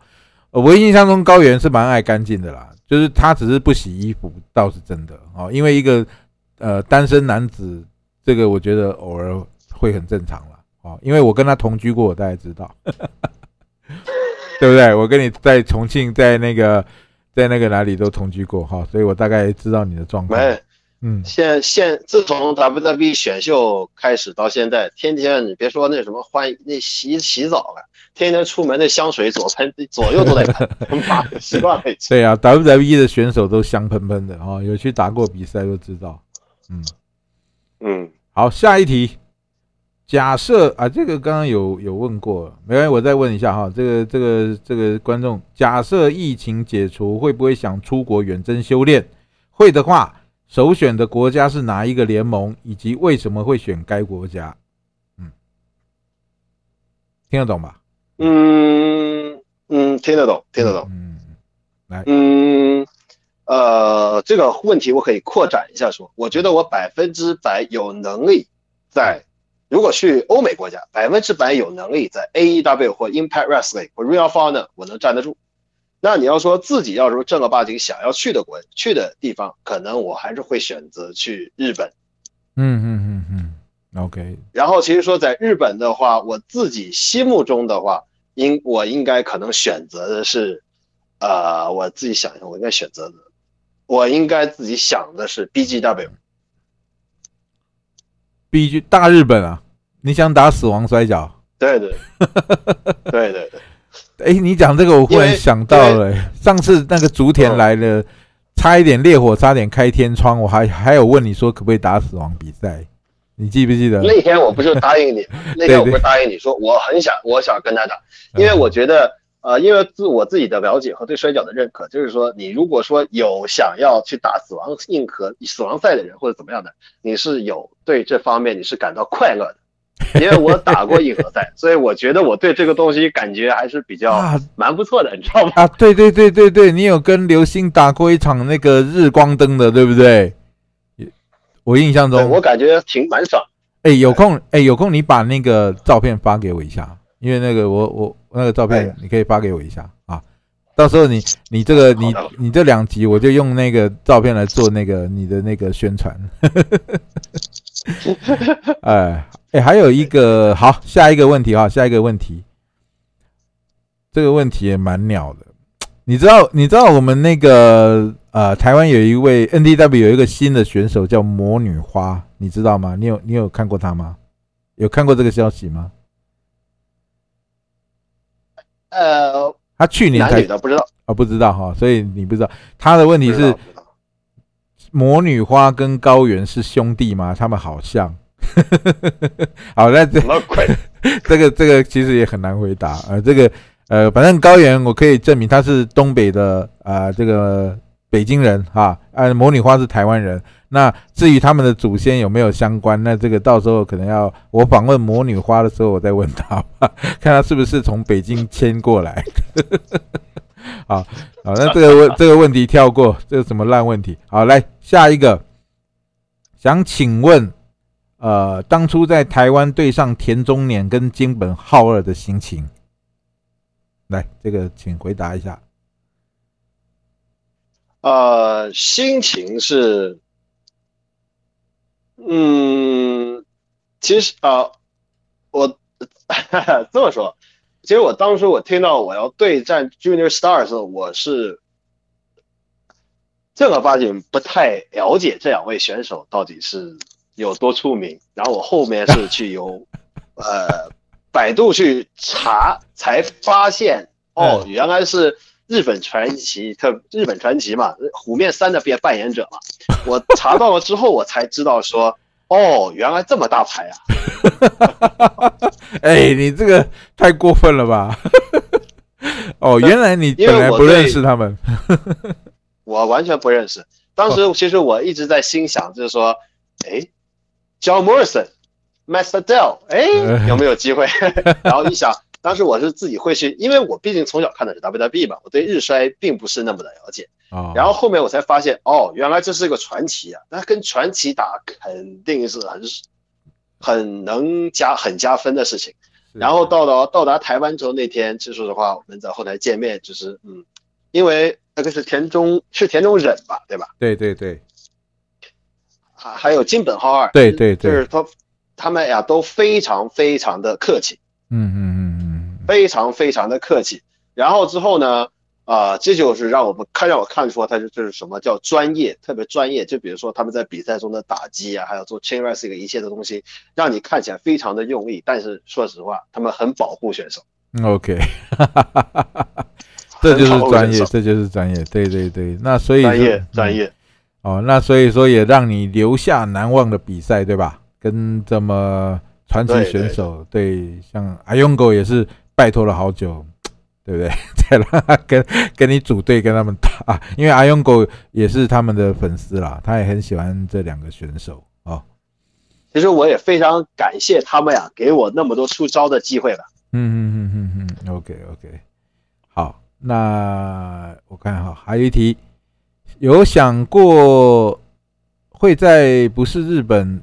我印象中高原是蛮爱干净的啦，就是她只是不洗衣服倒是真的哦，因为一个呃单身男子，这个我觉得偶尔会很正常了。哦，因为我跟他同居过，我大概知道，对不对？我跟你在重庆，在那个，在那个哪里都同居过哈，所以我大概知道你的状况。没，嗯，现现自从 WWE 选秀开始到现在，天天你别说那什么换那洗洗澡了，天天出门那香水左喷左右都得喷，习惯了。对啊，WWE 的选手都香喷喷的啊，有去打过比赛都知道。嗯嗯，好，下一题。假设啊，这个刚刚有有问过，没关系，我再问一下哈。这个这个这个观众，假设疫情解除，会不会想出国远征修炼？会的话，首选的国家是哪一个联盟，以及为什么会选该国家？嗯，听得懂吧？嗯嗯，听得懂，听得懂。嗯，来，嗯呃，这个问题我可以扩展一下说，我觉得我百分之百有能力在。如果去欧美国家，百分之百有能力在 AEW 或 Impact Wrestling 或 Real Fun 我能站得住。那你要说自己要是正儿八经想要去的国去的地方，可能我还是会选择去日本。嗯嗯嗯嗯，OK。然后其实说在日本的话，我自己心目中的话，应我应该可能选择的是，呃，我自己想一下，我应该选择的，我应该自己想的是 BGW。B G 大日本啊！你想打死亡摔跤？对对，对对对。哎，你讲这个，我忽然想到了，上次那个竹田来了，差一点烈火，差点开天窗，我还还有问你说可不可以打死亡比赛，你记不记得？那天我不就答应你，那天我不是答应你说我很想，我想跟他打，因为我觉得。呃，因为自我自己的了解和对摔跤的认可，就是说，你如果说有想要去打死亡硬核、死亡赛的人，或者怎么样的，你是有对这方面你是感到快乐的。因为我打过硬核赛，所以我觉得我对这个东西感觉还是比较蛮不错的，你知道吗？啊，对对对对对，你有跟刘星打过一场那个日光灯的，对不对？我印象中，我感觉挺蛮爽。哎，有空哎，有空你把那个照片发给我一下。因为那个我我那个照片你可以发给我一下啊，到时候你你这个你你这两集我就用那个照片来做那个你的那个宣传。哎哎，还有一个好下一个问题啊，下一个问题，这个问题也蛮鸟的，你知道你知道我们那个呃台湾有一位 NDW 有一个新的选手叫魔女花，你知道吗？你有你有看过他吗？有看过这个消息吗？呃，他去年才不知道啊，不知道哈，所以你不知道他的问题是魔女花跟高原是兄弟吗？他们好像，好，那这 这个这个其实也很难回答呃，这个呃，反正高原我可以证明他是东北的啊，这个北京人哈，呃，魔女花是台湾人。那至于他们的祖先有没有相关，那这个到时候可能要我访问魔女花的时候，我再问他，看他是不是从北京迁过来。好，好，那这个问 这个问题跳过，这个什么烂问题？好，来下一个，想请问，呃，当初在台湾对上田中年跟金本浩二的心情，来，这个请回答一下。呃，心情是。嗯，其实啊，我 这么说，其实我当时我听到我要对战 Junior Star 的时候，我是正儿八经不太了解这两位选手到底是有多出名。然后我后面是去由呃百度去查，才发现哦，原来是。日本传奇，特日本传奇嘛，虎面三的扮扮演者嘛，我查到了之后，我才知道说，哦，原来这么大牌啊！哎，你这个太过分了吧？哦，原来你本来不认识他们，我完全不认识。当时其实我一直在心想，就是说，哎，John Morrison、Master Dell，哎，有没有机会？然后一想。当时我是自己会去，因为我毕竟从小看的是 WWE 嘛，我对日衰并不是那么的了解啊。然后后面我才发现，哦，原来这是个传奇啊！那跟传奇打肯定是很很能加很加分的事情。然后到了到达台湾之后那天，说实话，我们在后台见面，就是嗯，因为那个是田中是田中忍吧，对吧？对对对。还还有金本浩二，对对对，就是他他们呀都非常非常的客气。嗯嗯嗯。非常非常的客气，然后之后呢，呃，啊，这就是让我们看让我看出他是这是什么叫专业，特别专业。就比如说他们在比赛中的打击啊，还有做 chain wrestling 一切的东西，让你看起来非常的用力。但是说实话，他们很保护选手。OK，这就是专业，这就是专业。对对对，那所以专业专业哦，那所以说也让你留下难忘的比赛，对吧？跟这么传奇选手，对，像阿勇狗也是拜托了好久。对不对？再让他跟跟你组队跟他们打，因为阿勇狗也是他们的粉丝啦，他也很喜欢这两个选手哦。其实我也非常感谢他们呀，给我那么多出招的机会了。嗯嗯嗯嗯嗯，OK OK，好，那我看哈，还有一题，有想过会在不是日本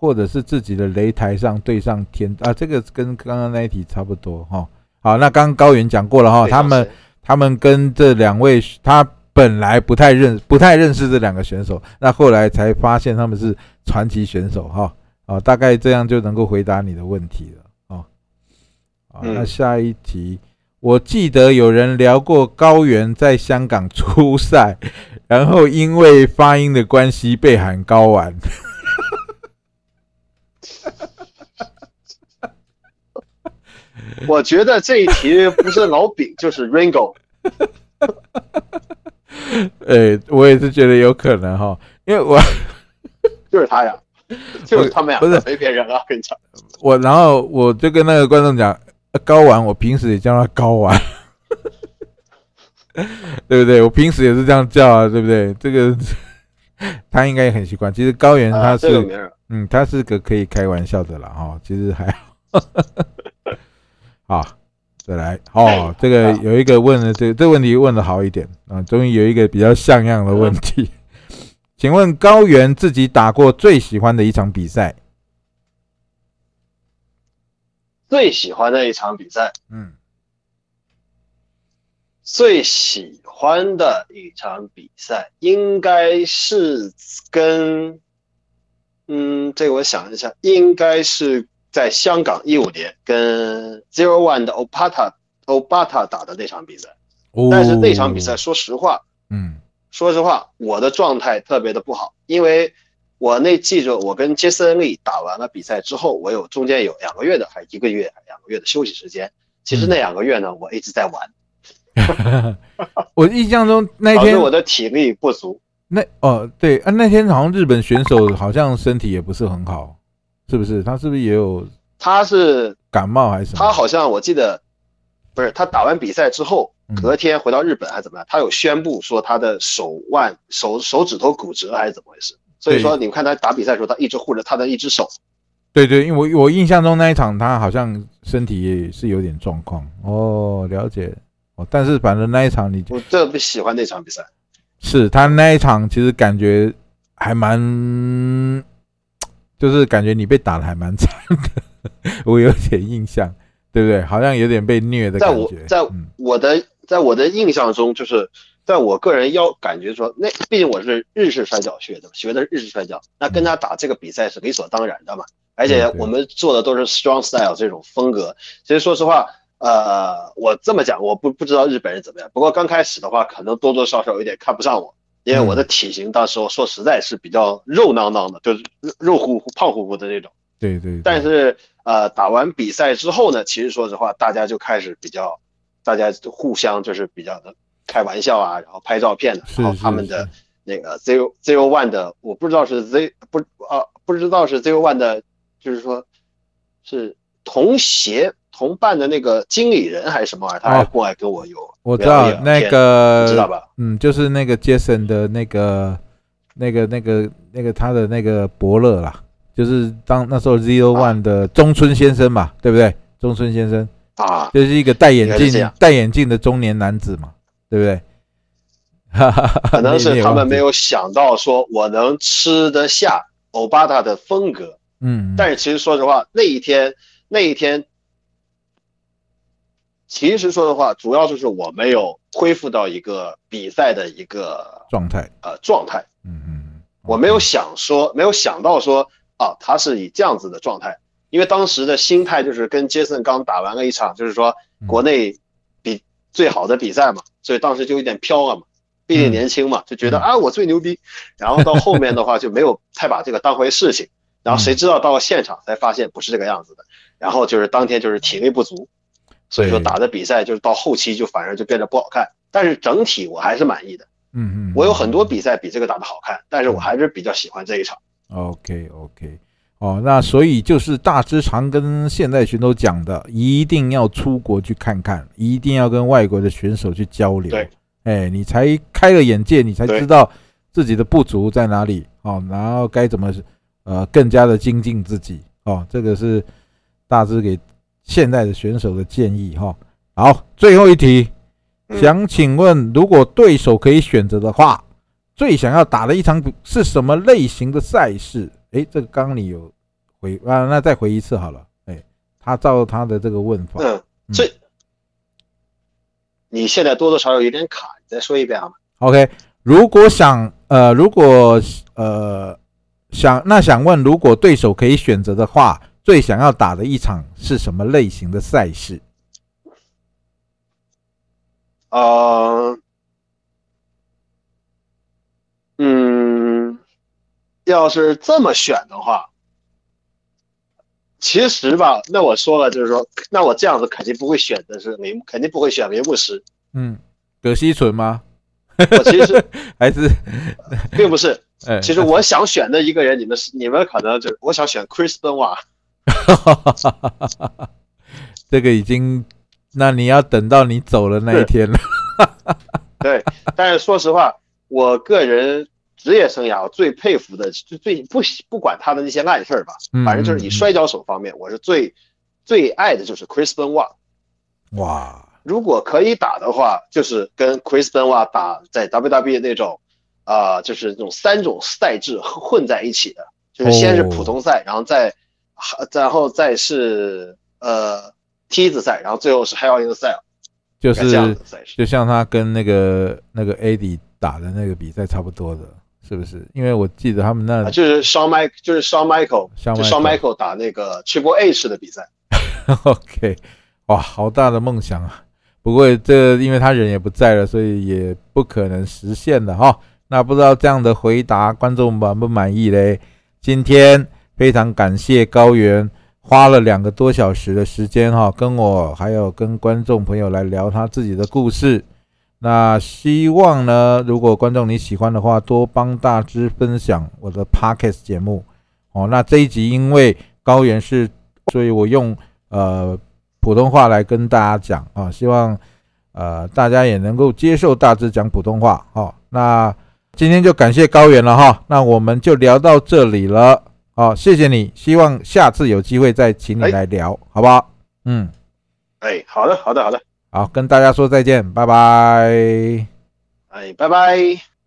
或者是自己的擂台上对上天啊？这个跟刚刚那一题差不多哈。好，那刚刚高原讲过了哈，他们他们跟这两位，他本来不太认不太认识这两个选手，那后来才发现他们是传奇选手哈。啊，大概这样就能够回答你的问题了哦。好，那下一题，我记得有人聊过高原在香港出赛，然后因为发音的关系被喊高玩。我觉得这一题不是老饼就是 Ringo，哎，我也是觉得有可能哈，因为我 就是他呀，就是他们俩，不是没别人啊，跟你讲。我然后我就跟那个观众讲，高玩，我平时也叫他高玩，对不对？我平时也是这样叫啊，对不对？这个 他应该也很习惯。其实高原他是，嗯，他是个可以开玩笑的啦，哦，其实还好。好，再来哦。这个有一个问的，这这个问题问的好一点啊，终于有一个比较像样的问题。请问高原自己打过最喜欢的一场比赛？最喜欢的一场比赛，嗯，最喜欢的一场比赛应该是跟，嗯，这个我想一下，应该是。在香港一五年跟 Zero One 的 Opata Opata 打的那场比赛，但是那场比赛说实话，嗯，说实话，我的状态特别的不好，因为我那记着我跟杰森利打完了比赛之后，我有中间有两个月的还一个月两个月的休息时间，其实那两个月呢，我一直在玩。我印象中那天我的体力不足。那哦对啊，那天好像日本选手好像身体也不是很好。是不是他是不是也有？他是感冒还是什么？他好像我记得，不是他打完比赛之后，隔天回到日本还是怎么样？他有宣布说他的手腕、手手指头骨折还是怎么回事？所以说你们看他打比赛的时候，他一直护着他的一只手。对对，因为我我印象中那一场他好像身体也是有点状况哦，了解哦。但是反正那一场你我特别喜欢那场比赛，是他那一场其实感觉还蛮。就是感觉你被打的还蛮惨的，我有点印象，对不对？好像有点被虐的感觉。在我在我的在我的印象中，就是在我个人要感觉说，那毕竟我是日式摔跤学的，学的日式摔跤，那跟他打这个比赛是理所当然的嘛。而且我们做的都是 strong style 这种风格。其实说实话，呃，我这么讲，我不不知道日本人怎么样。不过刚开始的话，可能多多少少有点看不上我。因为我的体型，当时候说实在是比较肉囊囊的，就是肉乎乎、胖乎乎的那种。对对。但是呃，打完比赛之后呢，其实说实话，大家就开始比较，大家互相就是比较的开玩笑啊，然后拍照片的。然后他们的那个 Zero Zero One 的，我不知道是 Z 不啊，不知道是 Zero One 的，就是说，是同协。同伴的那个经理人还是什么玩意儿，他还过来跟我有，我知道那个，知道吧？嗯，就是那个杰森的那个、那个、那个、那个他的那个伯乐啦，就是当那时候 Zero One 的中村先生嘛，对不对？中村先生啊，就是一个戴眼镜、戴眼镜的中年男子嘛，对不对？可能是他们没有想到说我能吃得下欧巴塔的风格，嗯，但是其实说实话，那一天那一天。其实说的话，主要就是我没有恢复到一个比赛的一个状态，呃，状态。嗯嗯，我没有想说，没有想到说，啊，他是以这样子的状态，因为当时的心态就是跟杰森刚打完了一场，就是说国内比最好的比赛嘛，所以当时就有点飘了嘛。毕竟年轻嘛，就觉得啊我最牛逼。然后到后面的话就没有太把这个当回事情。然后谁知道到了现场才发现不是这个样子的。然后就是当天就是体力不足，所以说打的比赛就是到后期就反而就变得不好看。但是整体我还是满意的。嗯嗯，我有很多比赛比这个打的好看，但是我还是比较喜欢这一场。OK OK，哦，那所以就是大师常跟现代选手讲的，一定要出国去看看，一定要跟外国的选手去交流。对，哎，你才开了眼界，你才知道自己的不足在哪里哦，然后该怎么呃更加的精进自己哦。这个是大致给现在的选手的建议哈。好，最后一题。想请问，如果对手可以选择的话，最想要打的一场是什么类型的赛事？诶，这个刚刚你有回啊，那再回一次好了。诶，他照他的这个问法，嗯，最你现在多多少少有点卡，你再说一遍好吗？OK，如果想呃，如果呃想那想问，如果对手可以选择的话，最想要打的一场是什么类型的赛事？呃，嗯，要是这么选的话，其实吧，那我说了，就是说，那我这样子肯定不会选的是明，肯定不会选明牧师。嗯，葛西纯吗？我其实 还是并不是。其实我想选的一个人，你们是你们可能就是我想选 Chris Benoit。这个已经。那你要等到你走的那一天了。对，但是说实话，我个人职业生涯最佩服的，就最不不管他的那些烂事儿吧，反正就是以摔跤手方面，我是最最爱的就是 Chris Benoit。哇！如果可以打的话，就是跟 Chris Benoit 打在 WWE 那种，啊，就是那种三种赛制混在一起的，就是先是普通赛，然后再然后再是呃。梯子赛，然后最后是 Hell in the Cell，就是就像他跟那个那个 AD 打的那个比赛差不多的，是不是？因为我记得他们那就是 Shawn Michael，就是 Shawn Michael，就 Shawn Michael 打那个 Triple H 的比赛。OK，哇，好大的梦想啊！不过这因为他人也不在了，所以也不可能实现的哈。那不知道这样的回答观众满不满意嘞？今天非常感谢高原。花了两个多小时的时间哈，跟我还有跟观众朋友来聊他自己的故事。那希望呢，如果观众你喜欢的话，多帮大支分享我的 podcast 节目哦。那这一集因为高原是，所以我用呃普通话来跟大家讲啊，希望呃大家也能够接受大致讲普通话哦。那今天就感谢高原了哈，那我们就聊到这里了。好，谢谢你。希望下次有机会再请你来聊，好不好？嗯，哎，好的，好的，好的。好，跟大家说再见，拜拜。哎，拜拜。